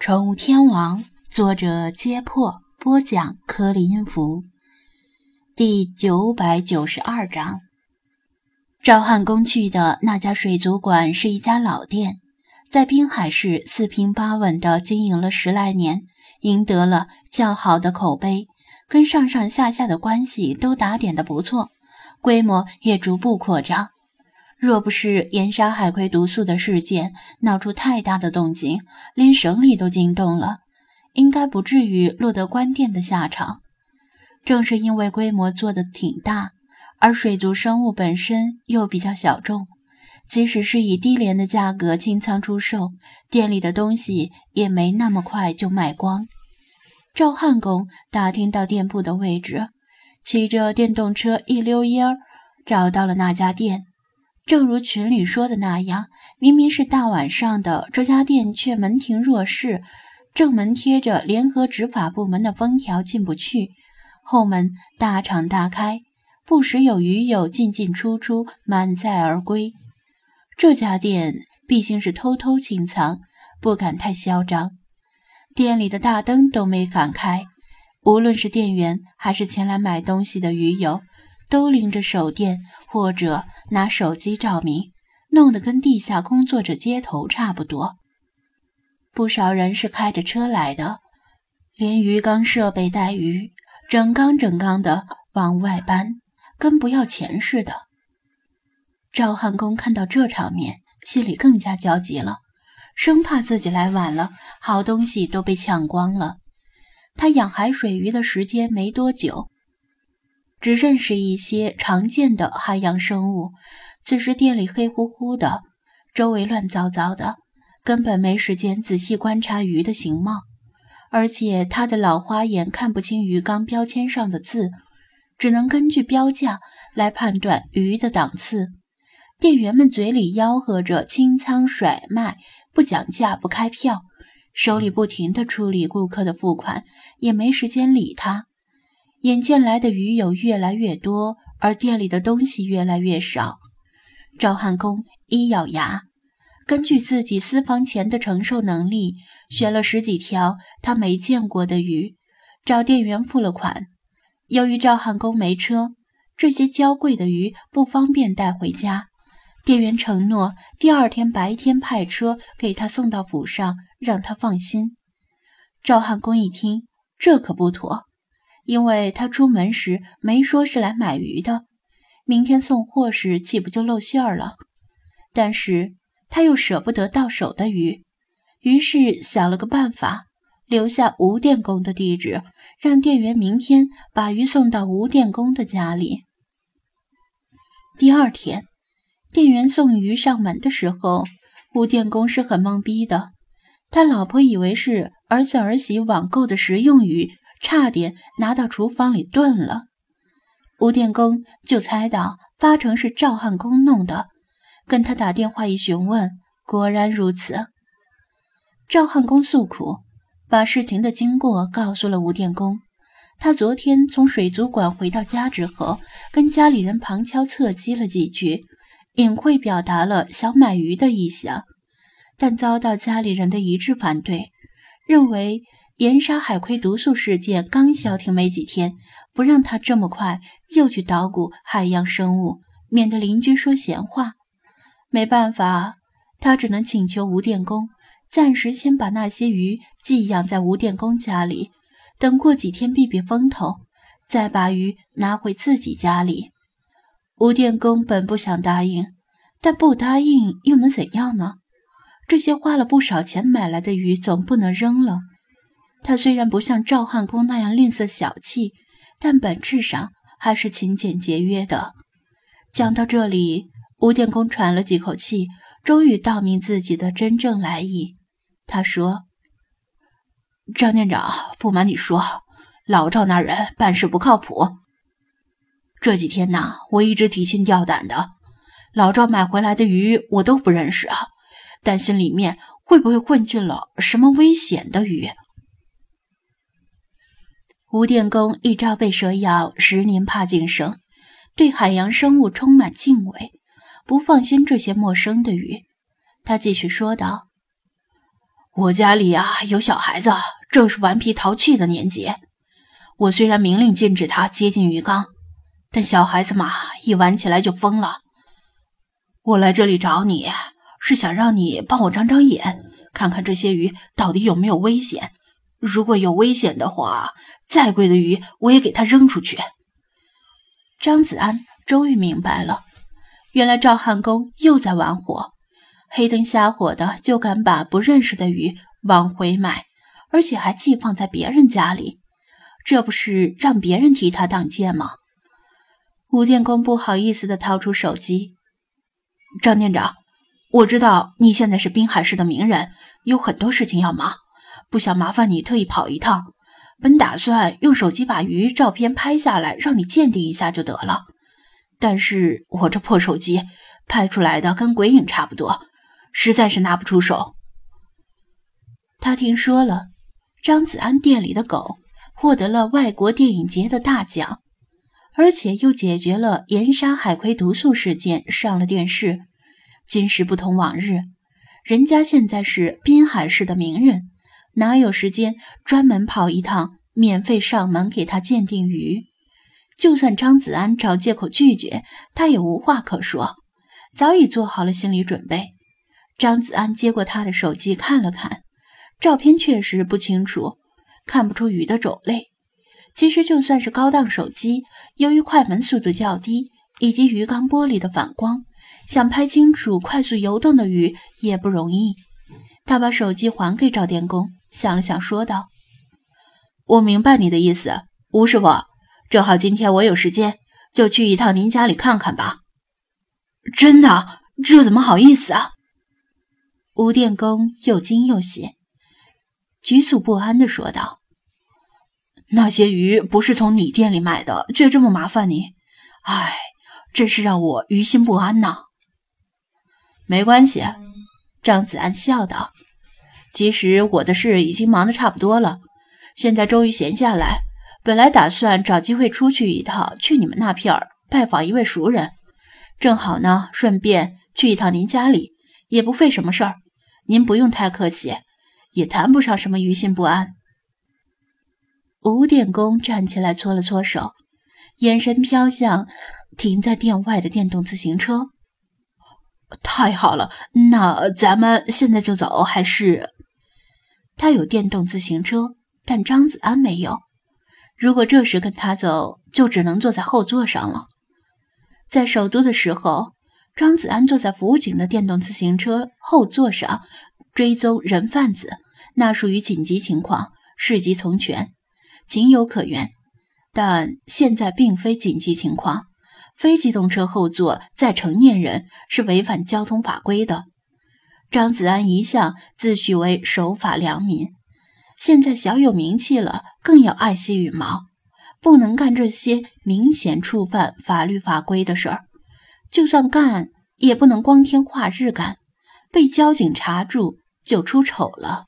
宠物天王，作者：揭破，播讲：颗粒音符，第九百九十二章。赵汉公去的那家水族馆是一家老店，在滨海市四平八稳地经营了十来年，赢得了较好的口碑，跟上上下下的关系都打点的不错，规模也逐步扩张。若不是盐沙海葵毒素的事件闹出太大的动静，连省里都惊动了，应该不至于落得关店的下场。正是因为规模做得挺大，而水族生物本身又比较小众，即使是以低廉的价格清仓出售，店里的东西也没那么快就卖光。赵汉公打听到店铺的位置，骑着电动车一溜烟儿找到了那家店。正如群里说的那样，明明是大晚上的，这家店却门庭若市，正门贴着联合执法部门的封条，进不去；后门大敞大开，不时有鱼友进进出出，满载而归。这家店毕竟是偷偷清仓，不敢太嚣张，店里的大灯都没敢开，无论是店员还是前来买东西的鱼友。都拎着手电或者拿手机照明，弄得跟地下工作者接头差不多。不少人是开着车来的，连鱼缸设备带鱼，整缸整缸的往外搬，跟不要钱似的。赵汉公看到这场面，心里更加焦急了，生怕自己来晚了，好东西都被抢光了。他养海水鱼的时间没多久。只认识一些常见的海洋生物。此时店里黑乎乎的，周围乱糟糟的，根本没时间仔细观察鱼的形貌。而且他的老花眼看不清鱼缸标签上的字，只能根据标价来判断鱼的档次。店员们嘴里吆喝着清仓甩卖，不讲价不开票，手里不停地处理顾客的付款，也没时间理他。眼见来的鱼友越来越多，而店里的东西越来越少，赵汉公一咬牙，根据自己私房钱的承受能力，选了十几条他没见过的鱼，找店员付了款。由于赵汉公没车，这些娇贵的鱼不方便带回家，店员承诺第二天白天派车给他送到府上，让他放心。赵汉公一听，这可不妥。因为他出门时没说是来买鱼的，明天送货时岂不就露馅儿了？但是他又舍不得到手的鱼，于是想了个办法，留下吴电工的地址，让店员明天把鱼送到吴电工的家里。第二天，店员送鱼上门的时候，吴电工是很懵逼的，他老婆以为是儿子儿媳网购的食用鱼。差点拿到厨房里炖了，吴电工就猜到八成是赵汉公弄的，跟他打电话一询问，果然如此。赵汉公诉苦，把事情的经过告诉了吴电工。他昨天从水族馆回到家之后，跟家里人旁敲侧击了几句，隐晦表达了想买鱼的意向，但遭到家里人的一致反对，认为。盐沙海葵毒素事件刚消停没几天，不让他这么快又去捣鼓海洋生物，免得邻居说闲话。没办法，他只能请求吴电工暂时先把那些鱼寄养在吴电工家里，等过几天避避风头，再把鱼拿回自己家里。吴电工本不想答应，但不答应又能怎样呢？这些花了不少钱买来的鱼总不能扔了。他虽然不像赵汉公那样吝啬小气，但本质上还是勤俭节约的。讲到这里，吴电工喘了几口气，终于道明自己的真正来意。他说：“张店长，不瞒你说，老赵那人办事不靠谱。这几天呢，我一直提心吊胆的。老赵买回来的鱼我都不认识啊，担心里面会不会混进了什么危险的鱼。”吴电工一朝被蛇咬，十年怕井绳，对海洋生物充满敬畏，不放心这些陌生的鱼。他继续说道：“我家里啊有小孩子，正是顽皮淘气的年纪。我虽然明令禁止他接近鱼缸，但小孩子嘛，一玩起来就疯了。我来这里找你，是想让你帮我长长眼，看看这些鱼到底有没有危险。如果有危险的话，再贵的鱼我也给他扔出去。张子安终于明白了，原来赵汉公又在玩火。黑灯瞎火的就敢把不认识的鱼往回买，而且还寄放在别人家里，这不是让别人替他挡箭吗？吴电工不好意思地掏出手机：“张店长，我知道你现在是滨海市的名人，有很多事情要忙，不想麻烦你特意跑一趟。本打算用手机把鱼照片拍下来，让你鉴定一下就得了。但是我这破手机拍出来的跟鬼影差不多。”实在是拿不出手。他听说了张子安店里的狗获得了外国电影节的大奖，而且又解决了盐沙海葵毒素事件，上了电视。今时不同往日，人家现在是滨海市的名人，哪有时间专门跑一趟，免费上门给他鉴定鱼？就算张子安找借口拒绝，他也无话可说，早已做好了心理准备。张子安接过他的手机看了看，照片确实不清楚，看不出鱼的种类。其实就算是高档手机，由于快门速度较低以及鱼缸玻璃的反光，想拍清楚快速游动的鱼也不容易。他把手机还给赵电工，想了想，说道：“我明白你的意思，吴师傅，正好今天我有时间，就去一趟您家里看看吧。”真的？这怎么好意思啊？吴电工又惊又喜，局促不安地说道：“那些鱼不是从你店里买的，却这么麻烦你，唉，真是让我于心不安呐。”没关系，张子安笑道：“其实我的事已经忙得差不多了，现在终于闲下来，本来打算找机会出去一趟，去你们那片儿拜访一位熟人，正好呢，顺便去一趟您家里，也不费什么事儿。”您不用太客气，也谈不上什么于心不安。吴电工站起来搓了搓手，眼神飘向停在店外的电动自行车。太好了，那咱们现在就走还是？他有电动自行车，但张子安没有。如果这时跟他走，就只能坐在后座上了。在首都的时候。张子安坐在辅警的电动自行车后座上，追踪人贩子，那属于紧急情况，事急从权，情有可原。但现在并非紧急情况，非机动车后座载成年人是违反交通法规的。张子安一向自诩为守法良民，现在小有名气了，更要爱惜羽毛，不能干这些明显触犯法律法规的事儿。就算干，也不能光天化日干，被交警查住就出丑了。